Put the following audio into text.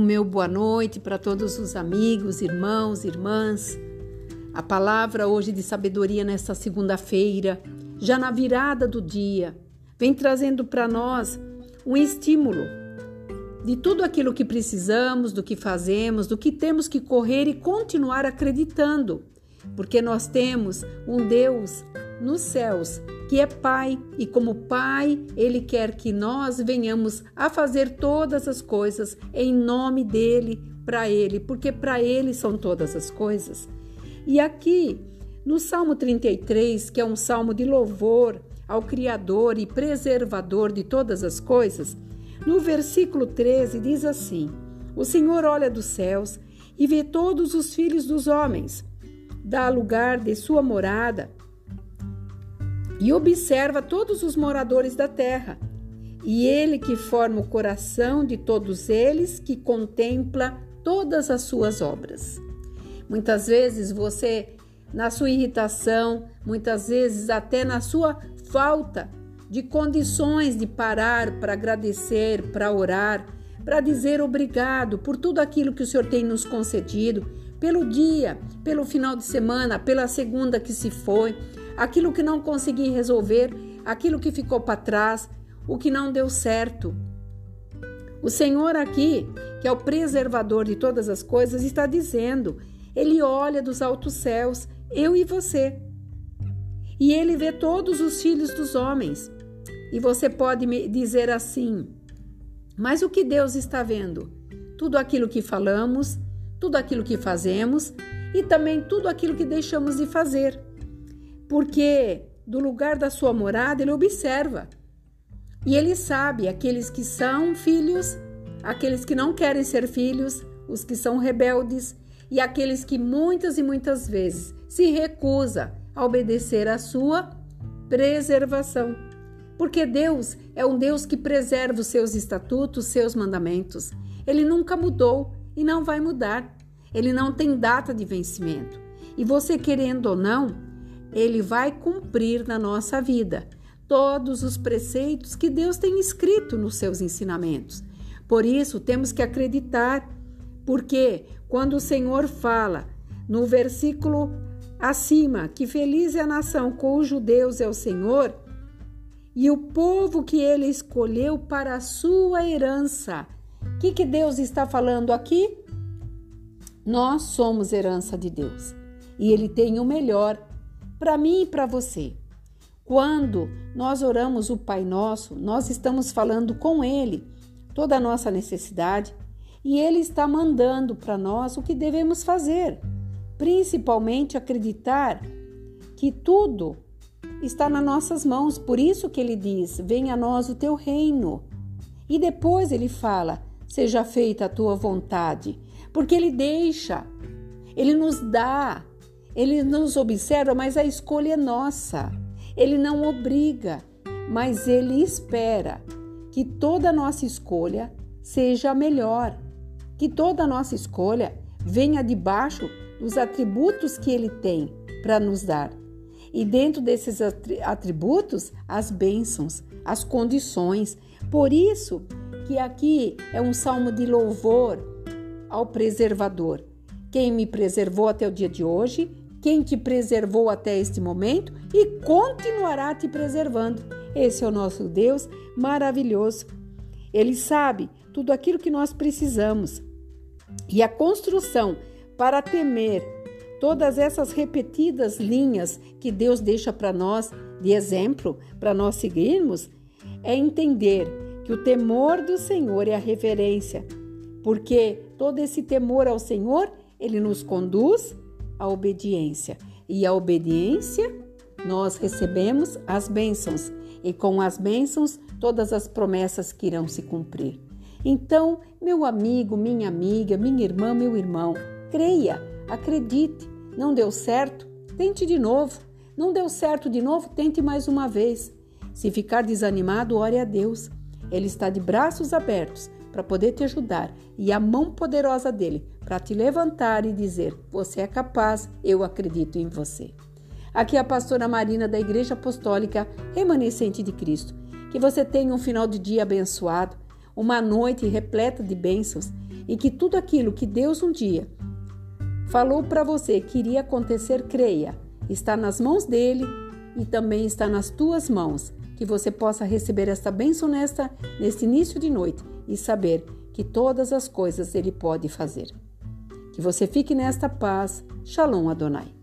o meu boa noite para todos os amigos, irmãos, irmãs. A palavra hoje de sabedoria nesta segunda-feira, já na virada do dia, vem trazendo para nós um estímulo de tudo aquilo que precisamos, do que fazemos, do que temos que correr e continuar acreditando, porque nós temos um Deus nos céus que é Pai, e como Pai, Ele quer que nós venhamos a fazer todas as coisas em nome dEle, para Ele, porque para Ele são todas as coisas. E aqui, no Salmo 33, que é um salmo de louvor ao Criador e preservador de todas as coisas, no versículo 13 diz assim: O Senhor olha dos céus e vê todos os filhos dos homens, dá lugar de sua morada e observa todos os moradores da terra. E ele que forma o coração de todos eles, que contempla todas as suas obras. Muitas vezes você, na sua irritação, muitas vezes até na sua falta de condições de parar para agradecer, para orar, para dizer obrigado por tudo aquilo que o Senhor tem nos concedido, pelo dia, pelo final de semana, pela segunda que se foi, aquilo que não consegui resolver, aquilo que ficou para trás, o que não deu certo. O Senhor aqui, que é o preservador de todas as coisas, está dizendo: Ele olha dos altos céus, eu e você. E ele vê todos os filhos dos homens. E você pode me dizer assim: Mas o que Deus está vendo? Tudo aquilo que falamos, tudo aquilo que fazemos e também tudo aquilo que deixamos de fazer porque do lugar da sua morada ele observa. E ele sabe aqueles que são filhos, aqueles que não querem ser filhos, os que são rebeldes e aqueles que muitas e muitas vezes se recusa a obedecer à sua preservação. Porque Deus é um Deus que preserva os seus estatutos, seus mandamentos. Ele nunca mudou e não vai mudar. Ele não tem data de vencimento. E você querendo ou não, ele vai cumprir na nossa vida todos os preceitos que Deus tem escrito nos seus ensinamentos. Por isso, temos que acreditar, porque quando o Senhor fala no versículo acima que feliz é a nação cujo Deus é o Senhor e o povo que ele escolheu para a sua herança. O que, que Deus está falando aqui? Nós somos herança de Deus e ele tem o melhor para mim e para você. Quando nós oramos o Pai Nosso, nós estamos falando com Ele toda a nossa necessidade e Ele está mandando para nós o que devemos fazer, principalmente acreditar que tudo está nas nossas mãos. Por isso que Ele diz: Venha a nós o teu reino. E depois Ele fala: Seja feita a tua vontade, porque Ele deixa, Ele nos dá ele nos observa, mas a escolha é nossa. Ele não obriga, mas ele espera que toda nossa escolha seja melhor, que toda nossa escolha venha debaixo dos atributos que ele tem para nos dar. E dentro desses atributos, as bênçãos, as condições. Por isso que aqui é um salmo de louvor ao preservador. Quem me preservou até o dia de hoje quem te preservou até este momento e continuará te preservando. Esse é o nosso Deus maravilhoso. Ele sabe tudo aquilo que nós precisamos. E a construção para temer todas essas repetidas linhas que Deus deixa para nós de exemplo, para nós seguirmos, é entender que o temor do Senhor é a reverência, porque todo esse temor ao Senhor, ele nos conduz a obediência. E a obediência, nós recebemos as bênçãos, e com as bênçãos, todas as promessas que irão se cumprir. Então, meu amigo, minha amiga, minha irmã, meu irmão, creia, acredite. Não deu certo? Tente de novo. Não deu certo de novo? Tente mais uma vez. Se ficar desanimado, ore a Deus. Ele está de braços abertos para poder te ajudar e a mão poderosa dele para te levantar e dizer: Você é capaz, eu acredito em você. Aqui é a pastora Marina da Igreja Apostólica Remanescente de Cristo. Que você tenha um final de dia abençoado, uma noite repleta de bênçãos e que tudo aquilo que Deus um dia falou para você que iria acontecer, creia. Está nas mãos dele e também está nas tuas mãos. Que você possa receber esta bênção nesta, neste início de noite e saber que todas as coisas Ele pode fazer. Que você fique nesta paz. Shalom Adonai.